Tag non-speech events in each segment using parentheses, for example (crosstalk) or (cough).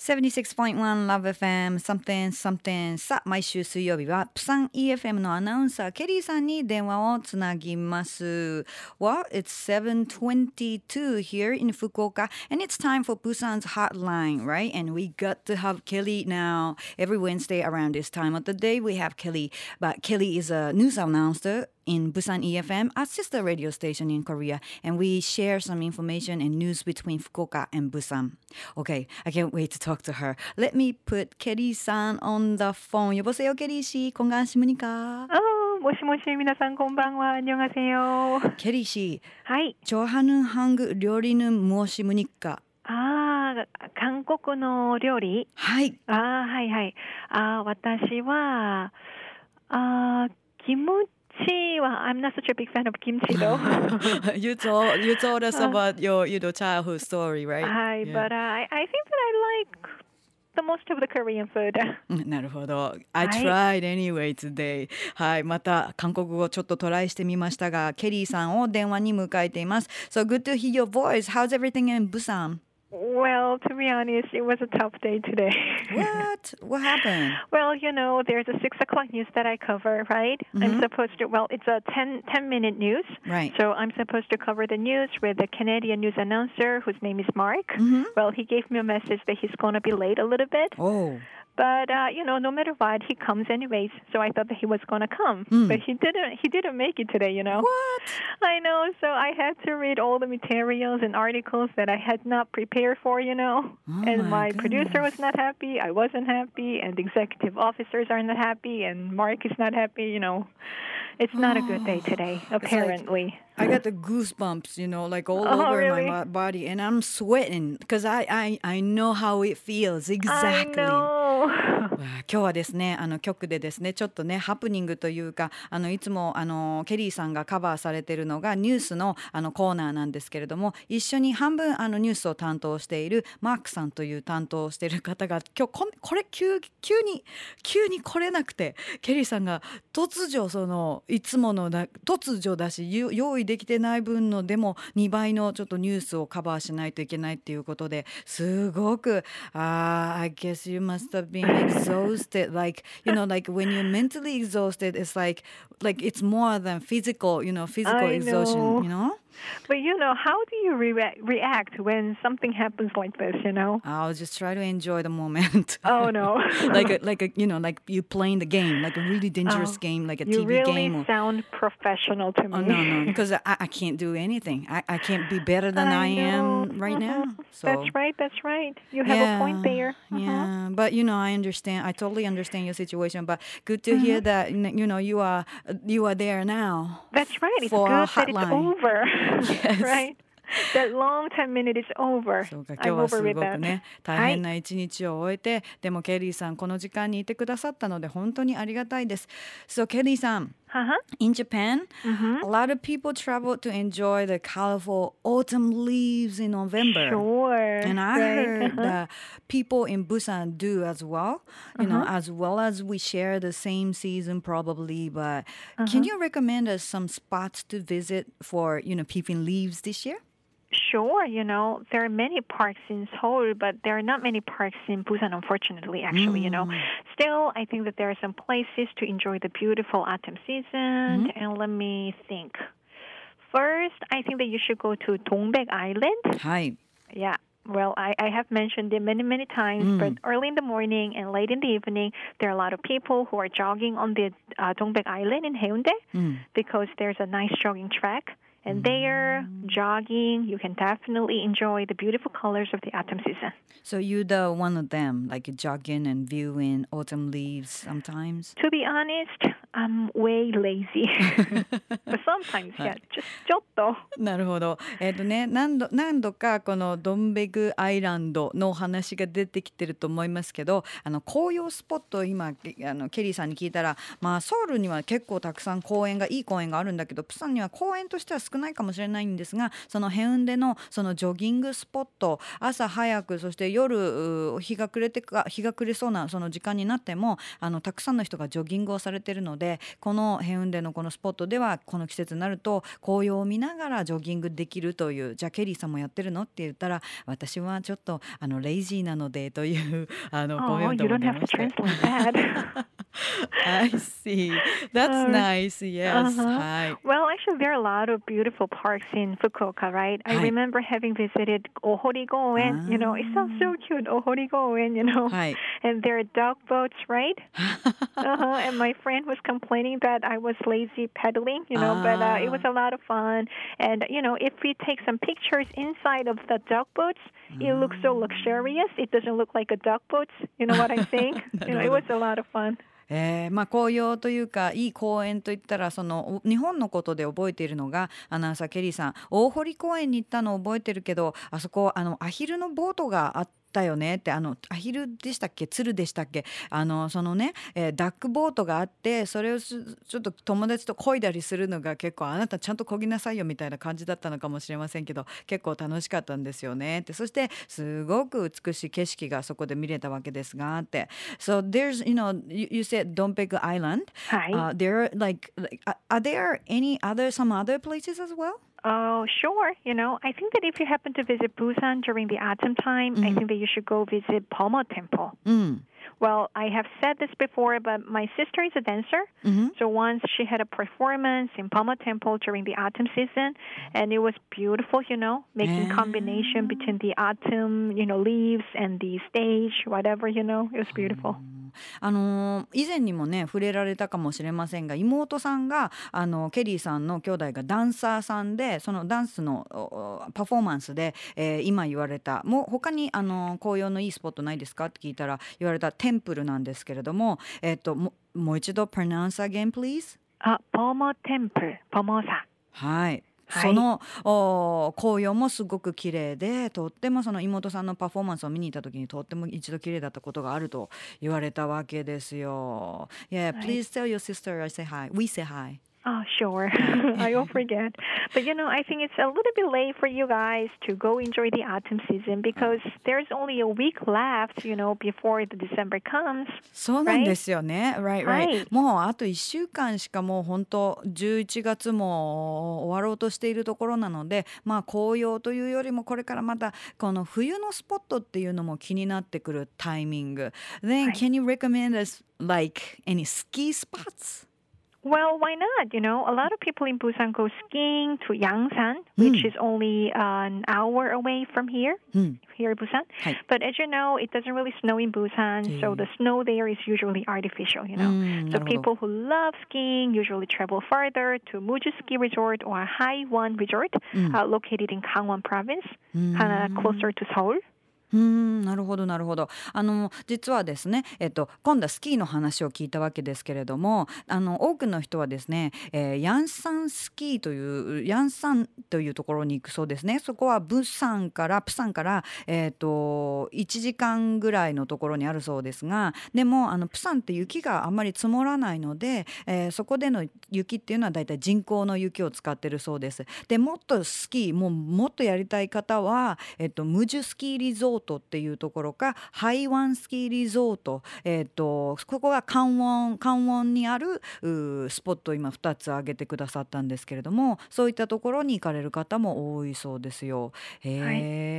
76.1 Love FM something something さあ毎週水曜日はプサン EFM のアナウンサーケリーさんに電話をつなぎます Well it's 7.22 here in Fukuoka and it's time for Busan's hotline right and we got to have Kelly now every Wednesday around this time of the day we have Kelly but Kelly is a news announcer in Busan EFM, a sister radio station in Korea, and we share some information and news between Fukuoka and Busan. Okay, I can't wait to talk to her. Let me put Kelly-san on the phone. 여보세요, Kelly 씨. 건강하십니까? 어, 모시모시 미나상 곤방와 안녕하세요. Kelly 씨, 하이. 좋아하는 한국 요리는 무엇입니까? 아, 한국の 料理? はい。あはいはい。あ私は、あキムチ は、I'm not such a big fan of kimchi though. you told you told us about your you know childhood story, right? はい、Yeah. but I, I think that I like the most of the Korean food. うんなるほど。I はい tried anyway today. はい、また韓国語ちょっとトライしてみましたが、ケリーさんを電話に迎えています。So good to hear your voice. How's everything in Busan? Well, to be honest, it was a tough day today. (laughs) What? What happened? Well, you know, there's a six o'clock news that I cover, right? I'm supposed to. Well, it's a 10, 10 minute news. Right. So I'm supposed to cover the news with the Canadian news announcer, whose name is Mark. Mm-hmm. Well, he gave me a message that he's going to be late a little bit. Oh. But uh, you know, no matter what, he comes anyways. So I thought that he was going to come, but he didn't. He didn't make it today. You know. What? I know. So I had to read all the materials and articles that I had not prepared for, you know. Oh and my my producer was not happy. I wasn't happy. And the executive officers are not happy. And Mark is not happy, you know. It's not a good day (sighs) today, apparently. I got the goosebumps, you know, like all Oh, over really? my bo- body, and I'm sweating because I, I I know how it feels I exactly. (laughs) 今日はですねあの局でですねちょっとねハプニングというかあのいつもあのケリーさんがカバーされてるのがニュースのあのコーナーなんですけれども一緒に半分あのニュースを担当しているマークさんという担当をしている方が今日こんこれ急急に急に来れなくてケリーさんが突如そのいつものだ突如だしゆ用意できてない分のでも2倍のちょっとニュースをカバーしないといけないっていうことですごくあー I guess you must have been exhausted like you know like when you're mentally exhausted it's like like it's more than physical you know physical exhaustion you know But you know, how do you re- react when something happens like this, you know? I'll just try to enjoy the moment Oh, no. (laughs) like a, like a you know like you playing the game like a really dangerous Oh, game like a TV really game or, sound professional to me. Oh no no (laughs) because I, I can't do anything. I, I can't be better than I, am know. right now. Mhm. So That's right. That's right. You have a point there. Mhm. Yeah, but you know I understand. I totally understand your situation. But good to hear that you know you are you are there now. That's right. It's good that it's over. (laughs) (laughs) Yes. right? That long 10 minute is over. そうか今日はすごく.ね大変な一日を終えて、でもケリーさんこの時間にいてくださったので本当にありがたいです。So ケリーさん Uh-huh. in Japan, a lot of people travel to enjoy the colorful autumn leaves in November. Sure. And I right. heard uh-huh. that people in Busan do as well, you know, as well as we share the same season probably. But can you recommend us some spots to visit for, you know, peeping leaves this year? Sure, you know, there are many parks in Seoul, but there are not many parks in Busan, unfortunately, actually, you know. Mm. Still, I think that there are some places to enjoy the beautiful autumn season. Mm-hmm. And let me think. First, I think that you should go to Dongbaek Island. Hi. Yeah. Well, I, I have mentioned it many, many times, mm. but early in the morning and late in the evening, there are a lot of people who are jogging on the uh, Dongbaek Island in Haeundae mm. because there's a nice jogging track. And there, jogging, you can definitely enjoy the beautiful colors of the autumn season. So you the one of them, like jogging and viewing autumn leaves sometimes? To be honest, I'm way lazy. (laughs) but sometimes, yeah, just ちょっと。なるほど。えっ、とね何度何度かこのドンベグアイランドのお話が出てきてると思いますけどあの紅葉スポットを今あのケリーさんに聞いたら、まあ、ソウルには結構たくさん公園がいい公園があるんだけどプサンには公園としては少ないかもしれないんですがそのヘウンデのそのジョギングスポット朝早くそして夜う日が暮れてか日が暮れそうなその時間になってもあのたくさんの人がジョギングをされてるのででこのヘウンデのこのスポットではこの季節になると紅葉を見ながらジョギングできるというじゃあケリーさんもやってるのって言ったら私はちょっとあのレイジーなのでというあのコメントも出ました。I see. That's uh, nice. Yes. Uh-huh. Hi. Well, actually, there are a lot of beautiful parks in Fukuoka, right? I remember having visited Ohorigoen. You know, it sounds so cute, Ohorigoen, you know. And there are dog boats, right? uh-huh. And my friend was complaining that I was lazy pedaling, you know, but uh, it was a lot of fun. And, you know, if we take some pictures inside of the dog boats, it looks so luxurious. It doesn't look like a duck boat. You know what I'm saying? you know, it was a lot of fun. えーまあ、紅葉というかいい公園といったらその日本のことで覚えているのがアナウンサーケリーさん大堀公園に行ったのを覚えてるけどあそこあのアヒルのボートがあって。だよねってあのアヒルでしたっけ？鶴でしたっけ？あのそのね、えー、ダックボートがあってそれをちょっと友達と漕いだりするのが結構あなたちゃんと漕ぎなさいよみたいな感じだったのかもしれませんけど結構楽しかったんですよねって。そしてすごく美しい景色がそこで見れたわけですがって。So there's you know you, you said Dompegu Island、はい、uh, there like, like are there any other some other places as well? Oh, sure. You know, I think that if you happen to visit Busan during the autumn time, mm. I think that you should go visit Pomo Temple. Mm. Well, I have said this before, but my sister is a dancer. Mm-hmm. So once she had a performance in Pomo Temple during the autumn season, and it was beautiful, you know, making combination between the autumn, you know, leaves and the stage, whatever, you know, it was beautiful. あの以前にもね触れられたかもしれませんが妹さんがあのケリーさんの兄弟がダンサーさんでそのダンスのパフォーマンスで、えー、今言われたもう他にあの紅葉のいいスポットないですかって聞いたら言われたテンプルなんですけれども、えっ、ー、とももう一度 pronounce again please あポモテンプルポモサはい。その、はい、紅葉もすごく綺麗でとってもその妹さんのパフォーマンスを見に行った時にとっても一度綺麗だったことがあると言われたわけですよ。Yeah, please tell your sister I say hi. We say hi. Oh, sure. I will forget. But you know, I think it's a little bit late for you guys to go enjoy the autumn season because there's only a week left, you know, before the December comes. そうなんですよね。Right, right. もうあと1週間しかもう本当11月も終わろうとしているところなので、まあ紅葉というよりもこれからまたこの冬のスポットっていうのも気になってくるタイミング。Then can you recommend us like any ski spots? Well, why not? You know, a lot of people in Busan go skiing to Yangsan, which mm. is only uh, an hour away from here, mm. here in Busan. Hi. But as you know, it doesn't really snow in Busan, so the snow there is usually artificial, you know. Mm, so people who love skiing usually travel farther to Muju Ski Resort or Haiwan Resort, uh, located in Gangwon Province, kind of closer to Seoul. うんなるほどなるほどあの実はですね、えっと、今度はスキーの話を聞いたわけですけれどもあの多くの人はですね、えー、ヤンサンスキーというヤンサンというところに行くそうですねそこはブサンからプサンから、えーと、1時間ぐらいのところにあるそうですがでもあのプサンって雪があんまり積もらないので、えー、そこでの雪っていうのはだいたい人工の雪を使ってるそうです。でもっとスキーもうもっとやりたい方は、えっと、ムジュスキーリゾートトっていうところかハイワンスキーリゾート、えーと、ここが関温関温にあるスポットを今2つ挙げてくださったんですけれどもそういったところに行かれる方も多いそうですよ。へえ、は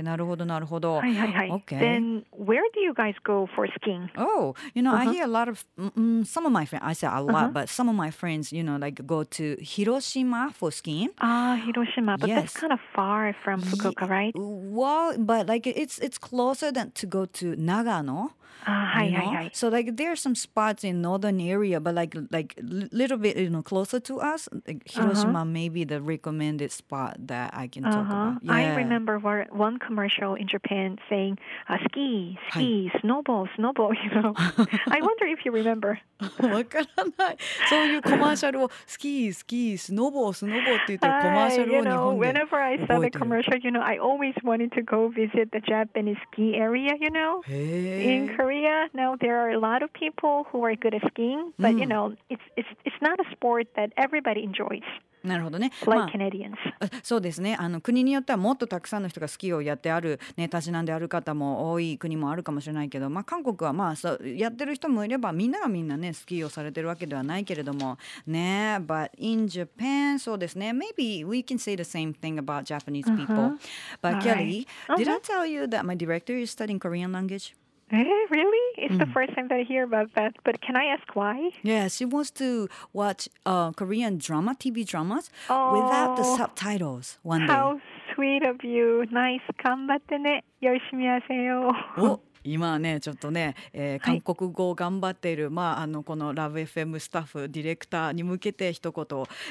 い、なるほどなるほど。はいはいはい。Okay. Then where do you guys go for skiing? Oh, you know, uh-huh. I hear a lot of um, some of my friends. I say a lot, uh-huh. but some of my friends, you know, like go to Hiroshima for skiing. Ah, Hiroshima, but yes. that's kind of far from Fukuoka, right? Well, but like it's it's closer than to go to Nagano. Uh, hi, hi, hi. So like there are some spots in northern area, but like like little bit you know closer to us. Like Hiroshima uh-huh. may be the recommended spot that I can uh-huh. talk about. Yeah. I remember one commercial in Japan saying uh, ski, ski, hi. snowball, snowball. (laughs) You know, I wonder if you remember. (laughs) わからない。そういうコマーシャルをスキー、スキー、スノボー、スノボーって言ってるコマーシャルを日本で Whenever I saw the commercial, you know, I always wanted to go visit the Japanese ski area. You know, in Korea. Now there are a lot of people who are good at skiing, but mm. you know, it's it's it's not a sport that everybody enjoys. なるほどね。まあそうですねあの国によってはもっとたくさんの人がスキーをやってある、ね、たちなんである方も多い国もあるかもしれないけど、まあ、韓国はまあそうやってる人もいればみんながみんなねスキーをされてるわけではないけれどもね But in Japan そうですね Maybe we can say the same thing about Japanese people、But Alright. Kelly did I tell you that my director is studying Korean language? Eh, really? It's mm. the first time that I hear about that. But can I ask why? Yeah, she wants to watch uh, Korean drama, TV dramas, oh, without the oh. subtitles one how day. How sweet of you. Nice. 감바테네. 열심히 하세요. 어? 今ねちょっとね、えーはい韓国語を頑張っている、まああのこのラブ FM スタッフディレクターに向けて一言、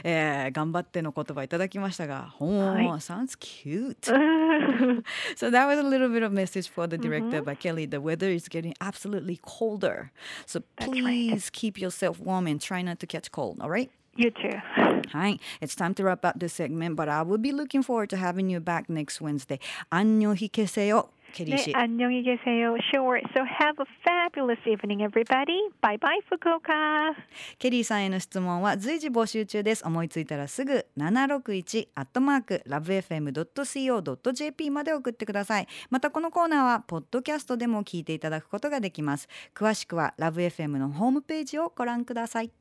えー頑張っての言葉いただきましたが、ほー、はい sounds cute. so that was a little bit of message for the director by Kelly. The weather is getting absolutely colder, so That's right. please keep yourself warm and try not to catch cold. All right. you too. Hi, it's time to wrap up this segment, but I will be looking forward to having you back next Wednesday. 안녕히 계세요, 캐리 네, 씨. 안녕히 계세요. Sure. So have a fabulous evening, everybody. Bye bye, Fukuoka. ケリーさんへの質問は随時募集中です。思いついたらすぐ761アットマークラブ FM.co.jp まで送ってください。またこのコーナーはポッドキャストでも聞いていただくことができます。詳しくはラブ FM のホームページをご覧ください。